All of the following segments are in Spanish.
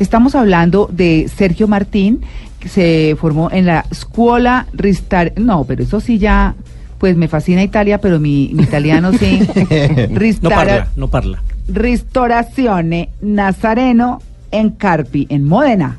Estamos hablando de Sergio Martín, que se formó en la Scuola Ristar... No, pero eso sí ya... Pues me fascina Italia, pero mi, mi italiano sí. No parla, no parla. Ristorazione Nazareno en Carpi, en Módena.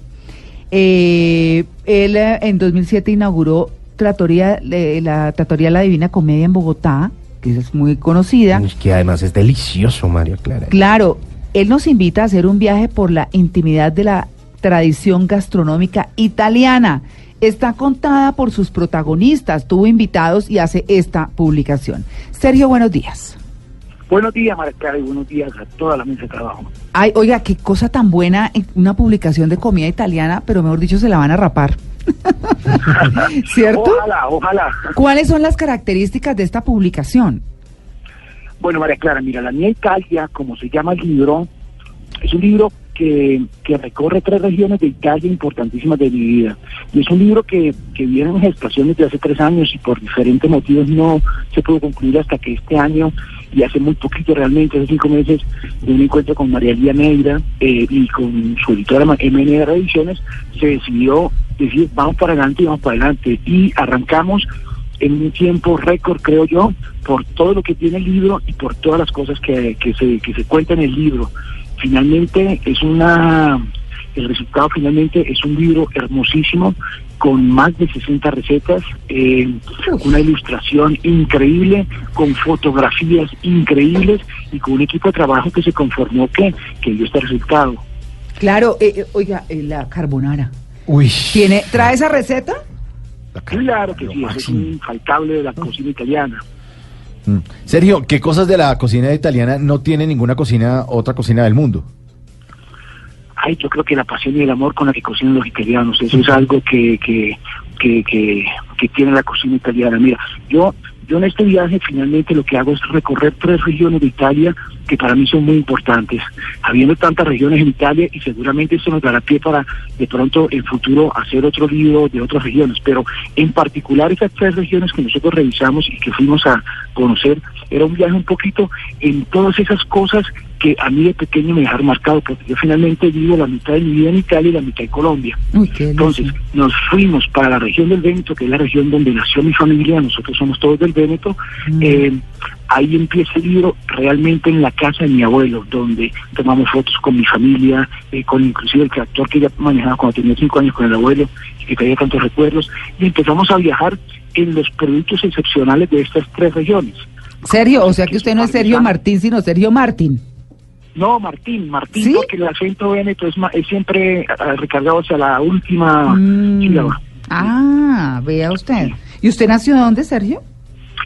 Eh, él eh, en 2007 inauguró Trattoria, eh, la Trattoria La Divina Comedia en Bogotá, que es muy conocida. Es que además es delicioso, María Clara. Claro, él nos invita a hacer un viaje por la intimidad de la tradición gastronómica italiana. Está contada por sus protagonistas, tuvo invitados y hace esta publicación. Sergio, buenos días. Buenos días, María Clara, y buenos días a toda la mesa de trabajo. Ay, oiga, qué cosa tan buena, una publicación de comida italiana, pero mejor dicho, se la van a rapar. ¿Cierto? Ojalá, ojalá. ¿Cuáles son las características de esta publicación? Bueno, María Clara, mira, la mía Italia, como se llama el libro, es un libro que, que recorre tres regiones de Italia importantísimas de mi vida. Y es un libro que, que viene en gestación desde hace tres años y por diferentes motivos no se pudo concluir hasta que este año, y hace muy poquito realmente, hace cinco meses, de un encuentro con María Lía Neira eh, y con su editora MN Ediciones, se decidió decir, vamos para adelante y vamos para adelante. Y arrancamos en un tiempo récord, creo yo, por todo lo que tiene el libro y por todas las cosas que, que, se, que se cuentan en el libro. Finalmente es una, el resultado finalmente es un libro hermosísimo con más de 60 recetas, eh, una ilustración increíble, con fotografías increíbles y con un equipo de trabajo que se conformó que, que dio este resultado. Claro, eh, eh, oiga, eh, la carbonara. Uy. ¿Tiene, ¿Trae esa receta? Claro que sí, eso es un infaltable de la cocina italiana. Mm. Sergio, ¿qué cosas de la cocina italiana no tiene ninguna cocina, otra cocina del mundo? Ay, yo creo que la pasión y el amor con la que cocinan los italianos, eso es algo que, que, que, que, que tiene la cocina italiana. Mira, yo, yo en este viaje finalmente lo que hago es recorrer tres regiones de Italia que para mí son muy importantes. Habiendo tantas regiones en Italia y seguramente eso nos dará pie para de pronto en futuro hacer otro libro de otras regiones, pero en particular esas tres regiones que nosotros revisamos y que fuimos a conocer, era un viaje un poquito en todas esas cosas que a mí de pequeño me dejaron marcado, porque yo finalmente vivo la mitad de mi vida en Italia y la mitad en Colombia. Entonces, nos fuimos para la región del Véneto, que es la región donde nació mi familia, nosotros somos todos del Véneto. Eh, ahí empieza el libro realmente en la casa de mi abuelo, donde tomamos fotos con mi familia, eh, con inclusive el tractor que ya manejaba cuando tenía cinco años con el abuelo, y que traía tantos recuerdos, y empezamos a viajar en los productos excepcionales de estas tres regiones. Sergio, o sea que usted no es Sergio. Martín, sino Sergio Martín. No, Martín, Martín, ¿Sí? porque el acento véneto es, es siempre ah, recargado hacia la última Mm. sílaba. Ah, vea usted. ¿Y usted nació de dónde, Sergio?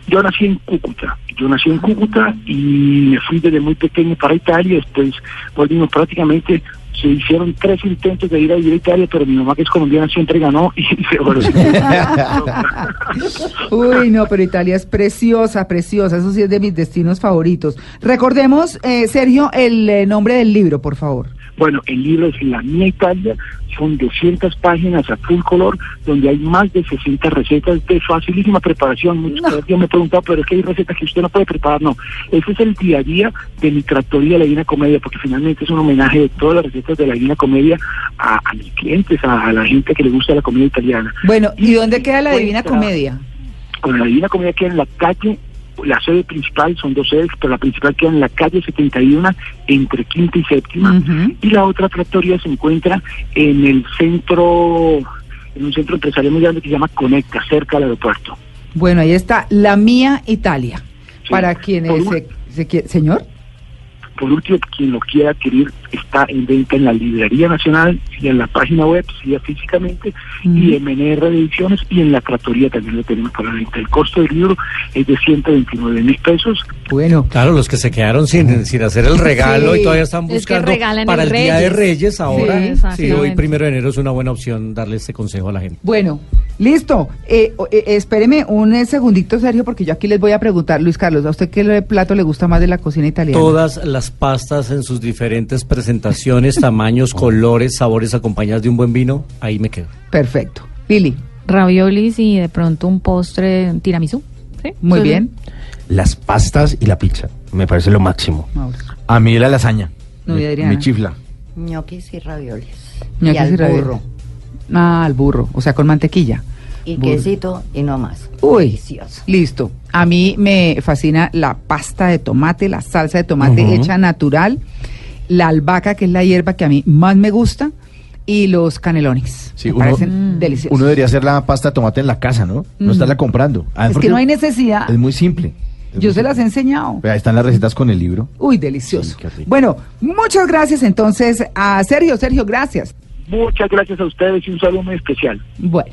Yo nací en Cúcuta, yo nací en Cúcuta y me fui desde muy pequeño para Italia, después volvimos prácticamente, se hicieron tres intentos de ir a vivir a Italia, pero mi mamá que es colombiana siempre ganó y se volvió. Uy, no, pero Italia es preciosa, preciosa. Eso sí es de mis destinos favoritos. Recordemos, eh, Sergio, el eh, nombre del libro, por favor. Bueno, el libro es La Mía Italia, son 200 páginas a full color, donde hay más de 60 recetas de facilísima preparación. Muchos No. colegas me han preguntado, pero es que hay recetas que usted no puede preparar. No, ese es el día a día de mi tractoría de la Divina Comedia, porque finalmente es un homenaje de todas las recetas de la Divina Comedia a, a mis clientes, a, a la gente que le gusta la comida italiana. Bueno, ¿y dónde queda la Divina Comedia? Con la Divina Comedia queda en la calle, la sede principal, son dos sedes, pero la principal queda en la calle 71, entre quinta y séptima. Y la otra tractoría se encuentra en el centro, en un centro empresarial muy grande que se llama Conecta, cerca del aeropuerto. Bueno, ahí está, La Mía Italia. Sí. Para quienes se, se Señor. Por último, quien lo quiera adquirir está en venta en la Librería Nacional y en la página web, sí, físicamente, y en MNR Ediciones y en la Tratoría también lo tenemos para la venta. El costo del libro es de 129 mil pesos. Bueno, Claro, los que se quedaron sin, sin hacer el regalo Sí. y todavía están Es que buscando para el Día de Reyes. Ahora. Sí, hoy primero de enero es una buena opción darle este consejo a la gente. bueno, listo. Eh, o- eh, espéreme un eh, segundito, Sergio, porque yo aquí les voy a preguntar, Luis Carlos, ¿a usted qué plato le gusta más de la cocina italiana? Todas las pastas en sus diferentes presentaciones, tamaños, colores, sabores acompañadas de un buen vino, ahí me quedo. Perfecto. Pili, Raviolis y de pronto un postre un tiramisú. ¿sí? muy sí. bien. Las pastas y la pizza. Me parece lo máximo. A mí la lasaña. No, me, me chifla. ñoquis y ravioles. Ñoquis y al y ravioles. burro. Ah, al burro, o sea, con mantequilla. Y Burro. quesito y no más. Uy, Delicioso. listo. A mí me fascina la pasta de tomate, la salsa de tomate hecha natural, la albahaca, que es la hierba que a mí más me gusta, y los canelones. Sí, me uno- parecen deliciosos. Uno debería hacer la pasta de tomate en la casa, ¿no? No Mm. estarla comprando. Además, es porque que no hay necesidad. Es muy simple. Es Yo muy se las he enseñado. Ahí están las recetas con el libro. Uy, delicioso. Sí, bueno, muchas gracias entonces a Sergio. Sergio, gracias. Muchas gracias a ustedes y un saludo muy especial. Bueno.